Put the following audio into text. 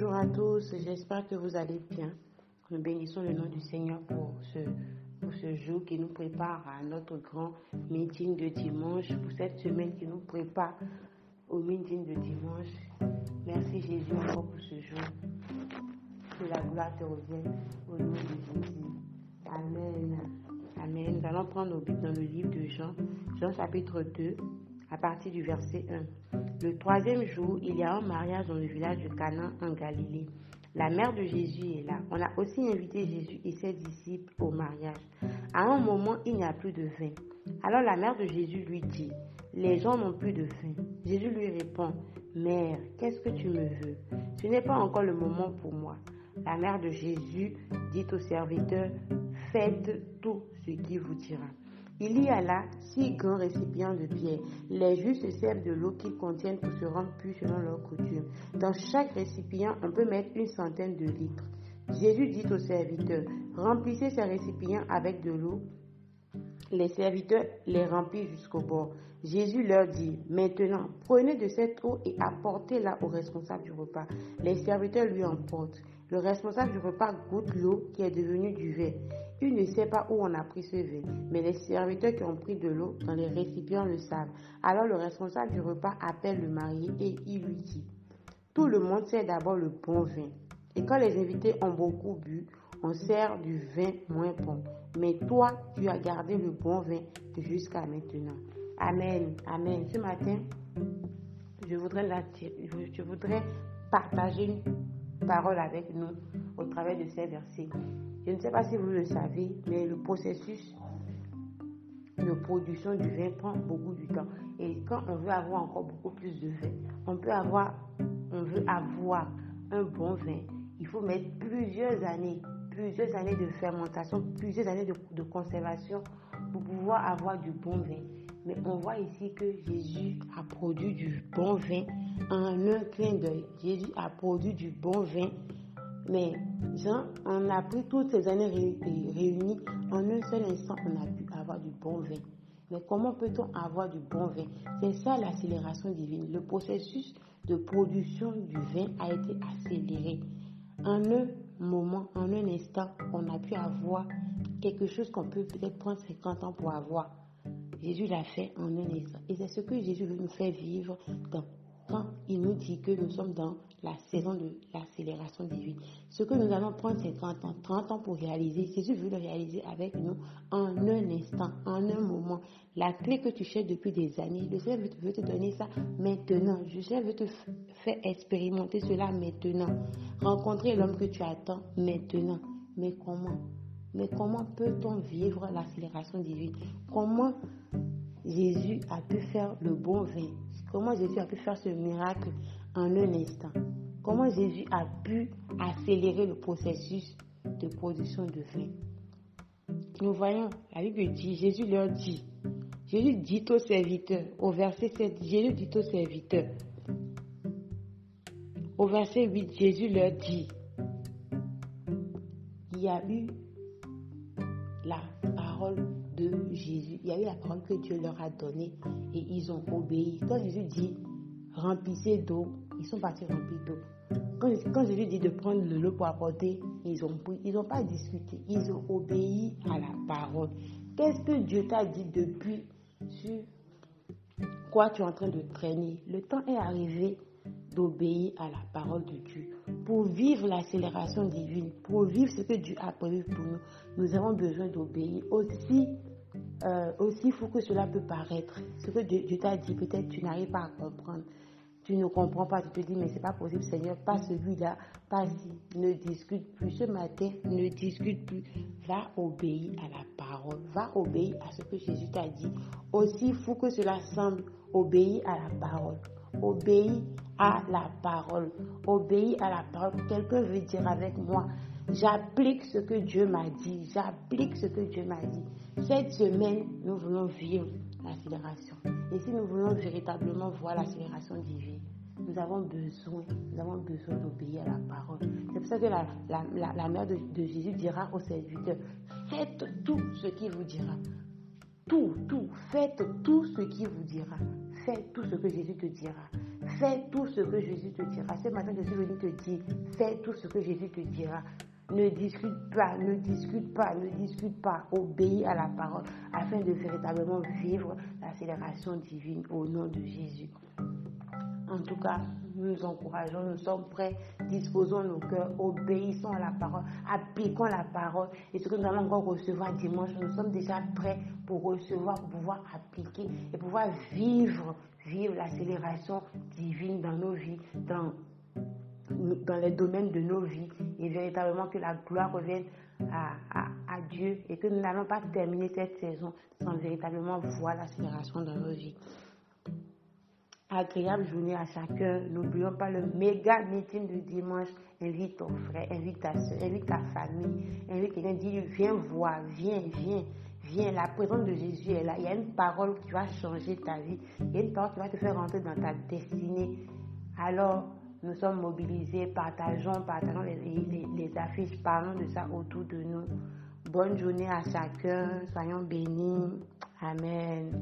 Bonjour à tous, j'espère que vous allez bien. Nous bénissons le nom du Seigneur pour ce, pour ce jour qui nous prépare à notre grand meeting de dimanche, pour cette semaine qui nous prépare au meeting de dimanche. Merci Jésus encore pour ce jour. Que la gloire te revienne au nom de Jésus. Amen. Amen. Nous allons prendre nos Bibles dans le livre de Jean, Jean chapitre 2, à partir du verset 1. Le troisième jour, il y a un mariage dans le village de Cana en Galilée. La mère de Jésus est là. On a aussi invité Jésus et ses disciples au mariage. À un moment, il n'y a plus de vin. Alors la mère de Jésus lui dit, les gens n'ont plus de vin. Jésus lui répond, Mère, qu'est-ce que tu me veux? Ce n'est pas encore le moment pour moi. La mère de Jésus dit au serviteur, faites tout ce qu'il vous dira. Il y a là six grands récipients de pierre. Les Juifs se servent de l'eau qu'ils contiennent pour se rendre plus selon leur coutume. Dans chaque récipient, on peut mettre une centaine de litres. Jésus dit aux serviteurs, remplissez ces récipients avec de l'eau. Les serviteurs les remplissent jusqu'au bord. Jésus leur dit, maintenant, prenez de cette eau et apportez-la au responsable du repas. Les serviteurs lui emportent. Le responsable du repas goûte l'eau qui est devenue du vin. Il ne sait pas où on a pris ce vin, mais les serviteurs qui ont pris de l'eau dans les récipients le savent. Alors le responsable du repas appelle le marié et il lui dit, tout le monde sert d'abord le bon vin. Et quand les invités ont beaucoup bu, on sert du vin moins bon. Mais toi, tu as gardé le bon vin jusqu'à maintenant. Amen. Amen. Ce matin, je voudrais, je voudrais partager parole avec nous au travers de ces versets. Je ne sais pas si vous le savez, mais le processus de production du vin prend beaucoup de temps. Et quand on veut avoir encore beaucoup plus de vin, on peut avoir, veut avoir un bon vin, il faut mettre plusieurs années, plusieurs années de fermentation, plusieurs années de conservation pour pouvoir avoir du bon vin. On voit ici que Jésus a produit du bon vin en un clin d'œil. Jésus a produit du bon vin mais Jean, on a pris toutes ces années réunies, en un seul instant, on a pu avoir du bon vin. Mais comment peut-on avoir du bon vin? C'est ça l'accélération divine. Le processus de production du vin a été accéléré. En un moment, en un instant, on a pu avoir quelque chose qu'on peut peut-être prendre 50 ans pour avoir. Jésus l'a fait en un instant. Et c'est ce que Jésus veut nous faire vivre quand il nous dit que nous sommes dans la saison de l'accélération divine. Ce que nous allons prendre 50 ans, 30 ans pour réaliser, Jésus veut le réaliser avec nous en un instant, en un moment. La clé que tu cherches depuis des années, le Seigneur veut te donner ça maintenant. Le Seigneur veut te faire expérimenter cela maintenant. Rencontrer l'homme que tu attends maintenant. Mais comment? Mais comment peut-on vivre l'accélération divine Comment Jésus a pu faire le bon vin? Comment Jésus a pu faire ce miracle en un instant? Comment Jésus a pu accélérer le processus de production de vin? Nous voyons, la Bible dit, Jésus leur dit, Jésus dit aux serviteurs, au verset 7, Jésus dit aux serviteurs, au verset 8, Jésus leur dit, il y a eu la parole Jésus, il y a eu la parole que Dieu leur a donnée et ils ont obéi. Quand Jésus dit remplissez d'eau, ils sont partis remplir d'eau. Quand, Jésus dit de prendre le l'eau pour apporter, ils ont ils n'ont pas discuté, ils ont obéi à la parole. Qu'est-ce que Dieu t'a dit depuis sur quoi tu es en train de traîner? Le temps est arrivé d'obéir à la parole de Dieu. Pour vivre l'accélération divine, pour vivre ce que Dieu a prévu pour nous, nous avons besoin d'obéir aussi euh, aussi fou que cela peut paraître, ce que Dieu, t'a dit, peut-être tu n'arrives pas à comprendre. Tu ne comprends pas, tu te dis, mais c'est pas possible, Seigneur, pas celui-là, pas si. Ne discute plus ce matin, ne discute plus. Va obéir à la parole, va obéir à ce que Jésus t'a dit. Aussi fou que cela semble, obéir à la parole. Obéis à la parole. Obéis à la parole. Quelqu'un veut dire avec moi, j'applique ce que Dieu m'a dit. J'applique ce que Dieu m'a dit. Cette semaine, nous voulons vivre l'accélération. Et si nous voulons véritablement voir l'accélération divine, nous avons besoin, nous avons besoin d'obéir à la parole. C'est pour ça que la, la, mère de, Jésus dira aux serviteurs, faites tout ce qu'il vous dira. tout, tout. Faites tout ce qu'il vous dira. Faites tout ce que Jésus te dira. Fais tout ce que Jésus te dira. Ce matin, je suis venu te dire, fais tout ce que Jésus te dira. Ne discute pas, ne discute pas, ne discute pas. Obéis à la parole afin de véritablement vivre l'accélération divine au nom de Jésus. En tout cas, nous nous encourageons, nous sommes prêts, disposons nos cœurs, obéissons à la parole, appliquons la parole. Et ce que nous allons encore recevoir dimanche, nous sommes déjà prêts pour recevoir, pour pouvoir appliquer et pouvoir vivre, vivre l'accélération divine dans nos vies, dans, dans les domaines de nos vies. Et véritablement que la gloire revienne à, à Dieu et que nous n'allons pas terminer cette saison sans véritablement voir l'accélération dans nos vies agréable journée à chacun. N'oublions pas le méga meeting de dimanche. Invite ton frère, invite ta soeur, invite ta famille, invite quelqu'un, dis viens voir, viens, viens, viens. La présence de Jésus est là. Il y a une parole qui va changer ta vie. Il y a une parole qui va te faire rentrer dans ta destinée. Alors, nous sommes mobilisés, partageons, partageons les, les affiches, parlons de ça autour de nous. Bonne journée à chacun, soyons bénis. Amen.